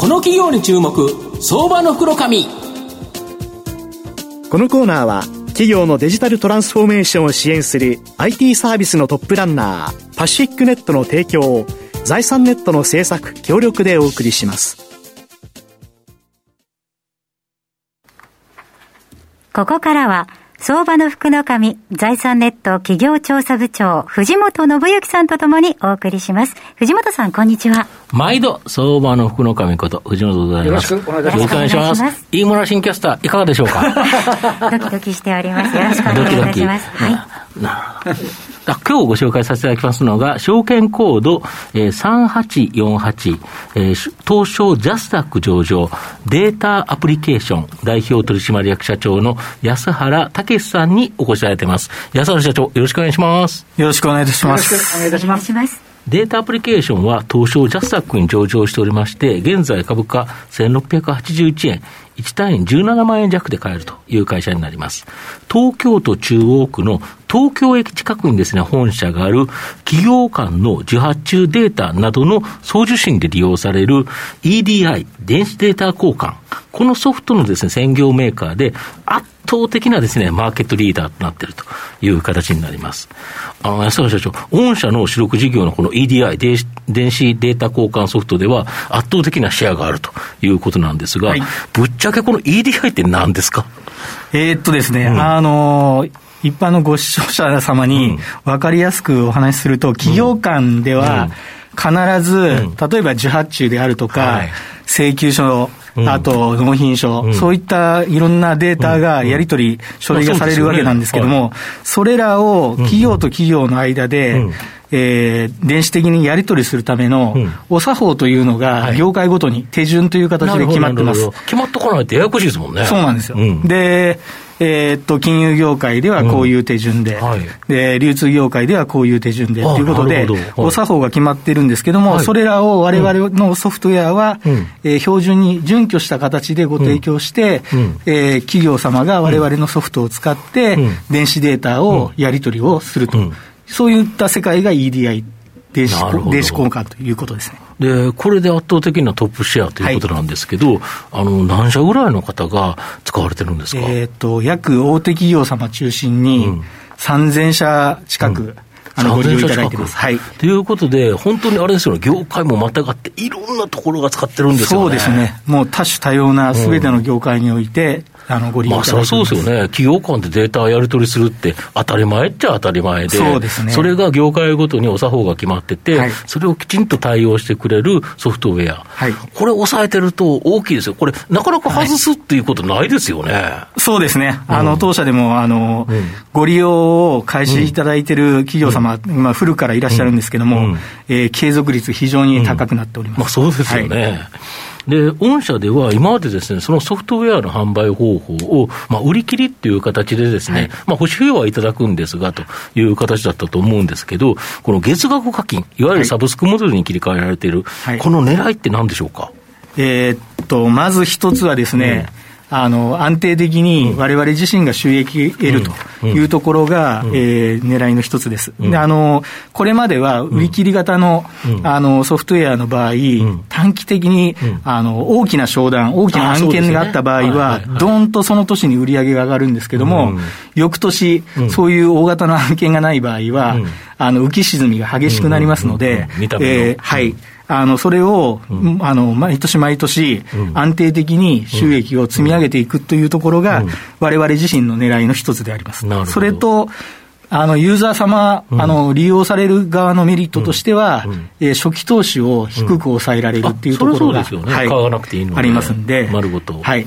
この企業に注目相場の袋紙このコーナーは企業のデジタルトランスフォーメーションを支援する IT サービスのトップランナーパシフィックネットの提供を財産ネットの制作協力でお送りしますここからは相場の福の神、財産ネット企業調査部長、藤本信之さんとともにお送りします。藤本さん、こんにちは。毎度、相場の福の神こと、藤本でございます。よろしくお願いします。ます飯村新キャスター、いかがでしょうか？ドキドキしております。よろしくお願いいたします。はい。なるほど。今日ご紹介させていただきますのが、証券コード、えー、3848、えー、東証ジャスタック上場、データアプリケーション代表取締役社長の安原武さんにお越しいただいています。安原社長、よろしくお願いします。よろしくお願いいたします。よろしくお願いいたします。データアプリケーションは東証ジャスタックに上場しておりまして、現在株価1681円、1単位17万円弱で買えるという会社になります。東京都中央区の東京駅近くにですね、本社がある企業間の受発注データなどの送受信で利用される EDI、電子データ交換。このソフトのですね、専業メーカーで圧倒的なですね、マーケットリーダーとなっているという形になります。あの、安原社長、御社の主力事業のこの EDI、電子データ交換ソフトでは圧倒的なシェアがあるということなんですが、はい、ぶっちゃけこの EDI って何ですか？えー、っとですね、うん、あのー一般のご視聴者様に分かりやすくお話しすると、企業間では必ず、例えば受発注であるとか、請求書、あと納品書、そういったいろんなデータがやり取り、書類がされるわけなんですけども、それらを企業と企業の間で、えー、電子的にやり取りするための、お作法というのが、業界ごとに手順という形で決まってます。決まっとかないとややこしいですもんね。そうなんですよ。で、えー、っと、金融業界ではこういう手順で、うんはい、で、流通業界ではこういう手順でということで、お作法が決まってるんですけども、はい、それらをわれわれのソフトウェアは、うん、えー、標準に準拠した形でご提供して、うん、えー、企業様がわれわれのソフトを使って、電子データをやり取りをすると、そういった世界が EDI 電子電子交換ということですね。で、これで圧倒的なトップシェアということなんですけど、はい、あの、何社ぐらいの方が使われてるんですか？えっ、と、約大手企業様中心に、3000社近く、うんあのご利用いただいてます。はい。ということで、本当にあれですよね、業界もまたがって、いろんなところが使ってるんですよね。そうですね。もう多種多様なすべての業界において、あのご利用まあ、そそうですよね、企業間でデータやり取りするって、当たり前っちゃ当たり前で、そうですね、それが業界ごとにお作法が決まってて、はい、それをきちんと対応してくれるソフトウェア、はい、これ、抑えてると大きいですよ、これ、なかなか外すっていうことないですよね、はい、そうですね、あの当社でもあの、うん、ご利用を開始いただいている企業様、うん、今、古からいらっしゃるんですけども、うん、えー、継続率、非常に高くなっております。まあ、そうですよね、で、御社では今までですね、そのソフトウェアの販売方法を、まあ、売り切りっていう形でですね、はい、まあ、保守費用はいただくんですが、という形だったと思うんですけど、この月額課金、いわゆるサブスクモデルに切り替えられている、はい、この狙いって何でしょうか？えー、っと、まず一つはですね、うんあの安定的にわれわれ自身が収益得るというところが、うん、えー、狙いの一つです、であの。これまでは売り切り型の,、あのソフトウェアの場合、短期的に、あの大きな商談、大きな案件があった場合は、どーんとその年に売り上げが上がるんですけども、翌年、そういう大型の案件がない場合は、あの浮き沈みが激しくなりますので、えはい。あの、それを、うん、あの、毎年毎年、安定的に収益を積み上げていくというところが、われわれ自身の狙いの一つであります。それと、あの、ユーザー様、あの、利用される側のメリットとしては、え初期投資を低く抑えられるっていうところが、はい、ありますんで、丸ごと。はい。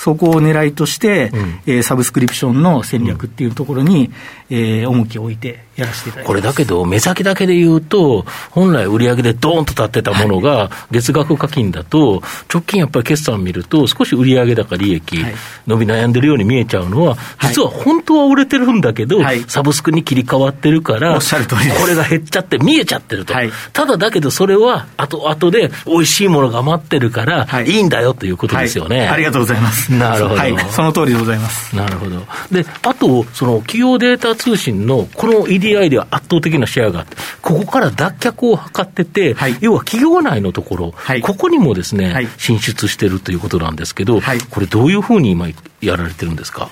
そこを狙いとして、うん、えー、サブスクリプションの戦略っていうところに、うん、えー、重きを置いてやらせていただこれだけど、目先だけで言うと、本来売上でドーンと立ってたものが、月額課金だと、直近やっぱり決算見ると、少し売上高利益、伸び悩んでるように見えちゃうのは、実は本当は売れてるんだけど、はい、サブスクに切り替わってるから、これが減っちゃって見えちゃってると。はい、ただだけど、それは後々で美味しいものが待ってるから、い、いんだよということですよね。ありがとうございます。なるほど。その通りでございます。なるほど。で、あと、その企業データ通信のこの EDI EDI では圧倒的なシェアがあって、ここから脱却を図ってて、はい、要は企業内のところ、はい、ここにもですね、はい、進出してるということなんですけど、これ、どういうふうに今、やられてるんですか？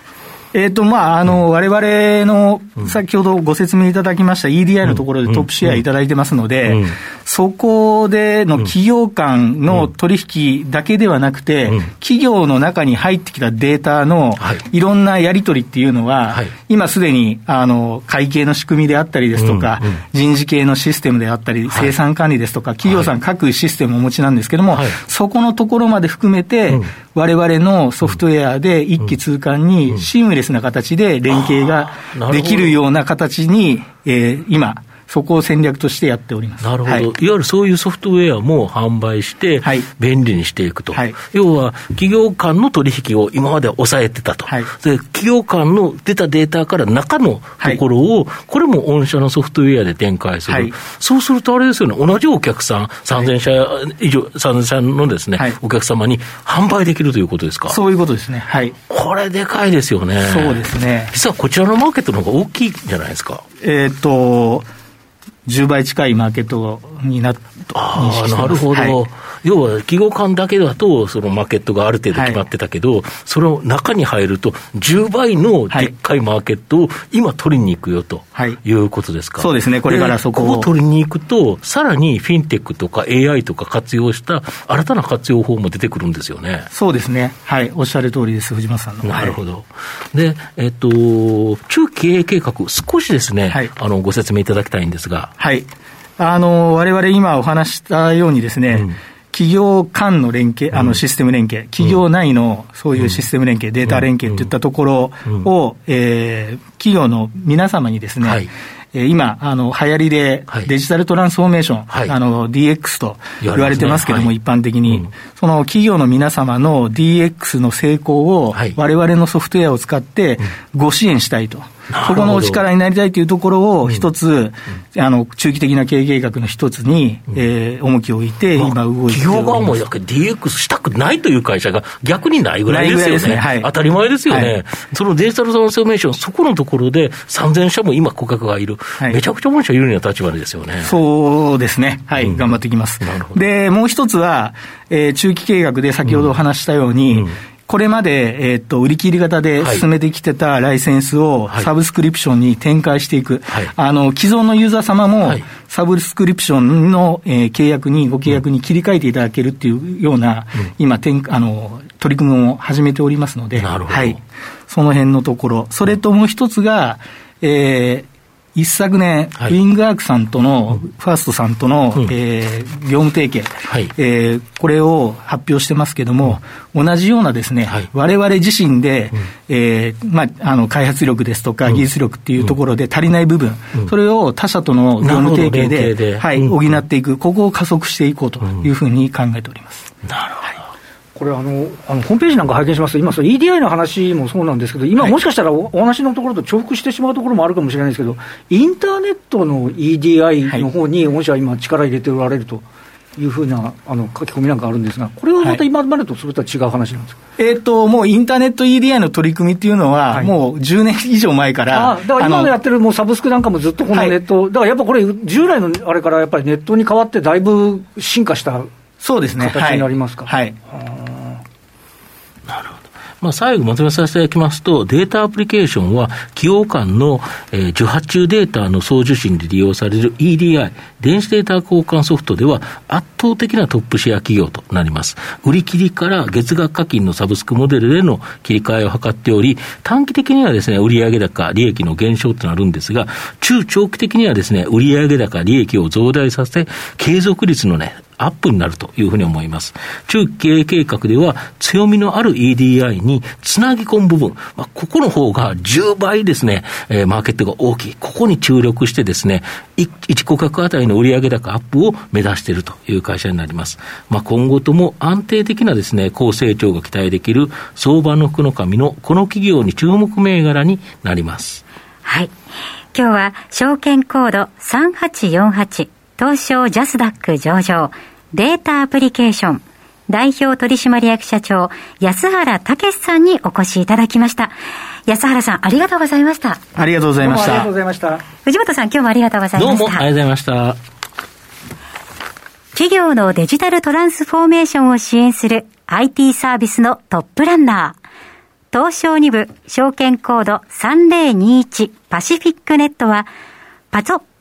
えっ、ー、と、まあ、あの、われわれの、先ほどご説明いただきました EDI のところでトップシェアいただいてますので、そこでの企業間の取引だけではなくて、企業の中に入ってきたデータのい。ろんなやり取りっていうのは、今すでに、あの、会計の仕組みであったりですとか、人事系のシステムであったり、生産管理ですとか、企業さん各システムをお持ちなんですけれども、そこのところまで含めて、われわれのソフトウェアで一気通貫にシームレスな形で連携ができるような形に、えー、今、そこを戦略としてやっております。なるほど、はい、いわゆるそういうソフトウェアも販売して、便利にしていくと、はい、要は企業間の取引を今まで抑えてたと、はい、で企業間の出たデータから中のところを、これも御社のソフトウェアで展開する、そうするとあれですよね、同じお客さん、3000社以上、3000社のですね、お客様に販売できるということですか？そういうことですね。はい。これでかいですよね。そうですね。実はこちらのマーケットの方が大きいじゃないですか？えっ、と、10倍近いマーケットにななるほど、はい、要は企業間だけだと、そのマーケットがある程度決まってたけど、はい、その中に入ると、10倍のでっかいマーケットを今、取りに行くよということですか、はい、そうですね、これからそこを。こ取りに行くと、さらにフィンテックとか AI とか活用した新たな活用法も出てくるんですよね。そうですね、はい、おっしゃる通りです、藤本さんの。なるほど。で、えっと、中期経営計画、少しですね、あのご説明いただきたいんですが。はい。あの、我々今お話したようにですね、うん。企業間の連携、あのシステム連携、企業内のそういうシステム連携、データ連携といったところを、えー、企業の皆様にですね、はい今、あの、流行りでデジタルトランスフォーメーション、はい、あの、DX と言われてますけども、ねはい、一般的に、うん、その企業の皆様の DX の成功を、われわれのソフトウェアを使ってご支援したいと。そこのお力になりたいというところを一つ、うん、あの、中期的な経営計画の一つに、うん、えー、重きを置いて、今動いて企業側も DX したくないという会社が逆にないぐらいですよね。ね。はい、当たり前ですよね、はい、そのデジタルトランスフォーメーション、そこのところで3000社も今顧客がいる。はい、めちゃくちゃ御社有利な立場ですよね。そうですね。はい、うん、頑張っていきます。で、もう一つは、えー、中期計画で先ほどお話したように、これまで、えっ、と、売り切り型で進めてきてたライセンスをサブスクリプションに展開していく。はい、あの、既存のユーザー様も、サブスクリプションの、えー、契約に、ご契約に切り替えていただけるっていうような、うん、今、あの、取り組みを始めておりますので、なるほど。はい。その辺のところ。それともう一つが、えー、一昨年、はい、ウィングアークさんとの、ファーストさんとの、うん、えー、業務提携、はい、えー、これを発表してますけれども、うん、同じようなですね、われわれ自身で、うん、えー、まあ、あの開発力ですとか、技術力っていうところで足りない部分、それを他社との業務提携でで、はい、補っていく、ここを加速していこうというふうに考えております。なるほどこれあの、あのホームページなんか拝見しますと、今、EDI の話もそうなんですけど、今、もしかしたらお話のところと重複してしまうところもあるかもしれないですけど、インターネットの EDI の方に、御社は今、力入れておられると。いうふうなあの書き込みなんかあるんですが、これはまた今までとそれとは違う話なんですか、はい、えーと、もうインターネット EDI の取り組みっていうのは、はい、もう10年以上前から、あだから今のやってるもうサブスクなんかもずっとこのネット、はい、だからやっぱこれ、従来のあれからやっぱりネットに変わって、だいぶ進化したそうですね。形になりますか？はい、はい。まあ、最後まとめさせていただきますと、データアプリケーションは、企業間の、えー、受発注データの送受信で利用される EDI、電子データ交換ソフトでは圧倒的なトップシェア企業となります。売り切りから月額課金のサブスクモデルでの切り替えを図っており、短期的にはですね、売上高、利益の減少となるんですが、中長期的にはですね、売上高、利益を増大させ、継続率のね、アップになるというふうに思います。中期経営計画では強みのある EDI につなぎ込む部分、まあ、ここの方が10倍ですね、えー、マーケットが大きい。ここに注力してですね、1顧客あたりの売上高アップを目指しているという会社になります。まあ、今後とも安定的なですね、高成長が期待できる相場の福の神のこの企業に注目銘柄になります。はい。今日は証券コード3848東証ジャスダック上場データアプリケーション代表取締役社長、安原武さんにお越しいただきました。安原さん、ありがとうございました。ありがとうございました。ありがとうございました。藤本さん、今日もありがとうございました。どうもありがとうございました。企業のデジタルトランスフォーメーションを支援する IT サービスのトップランナー。東証2部証券コード3021パシフィックネットはパソ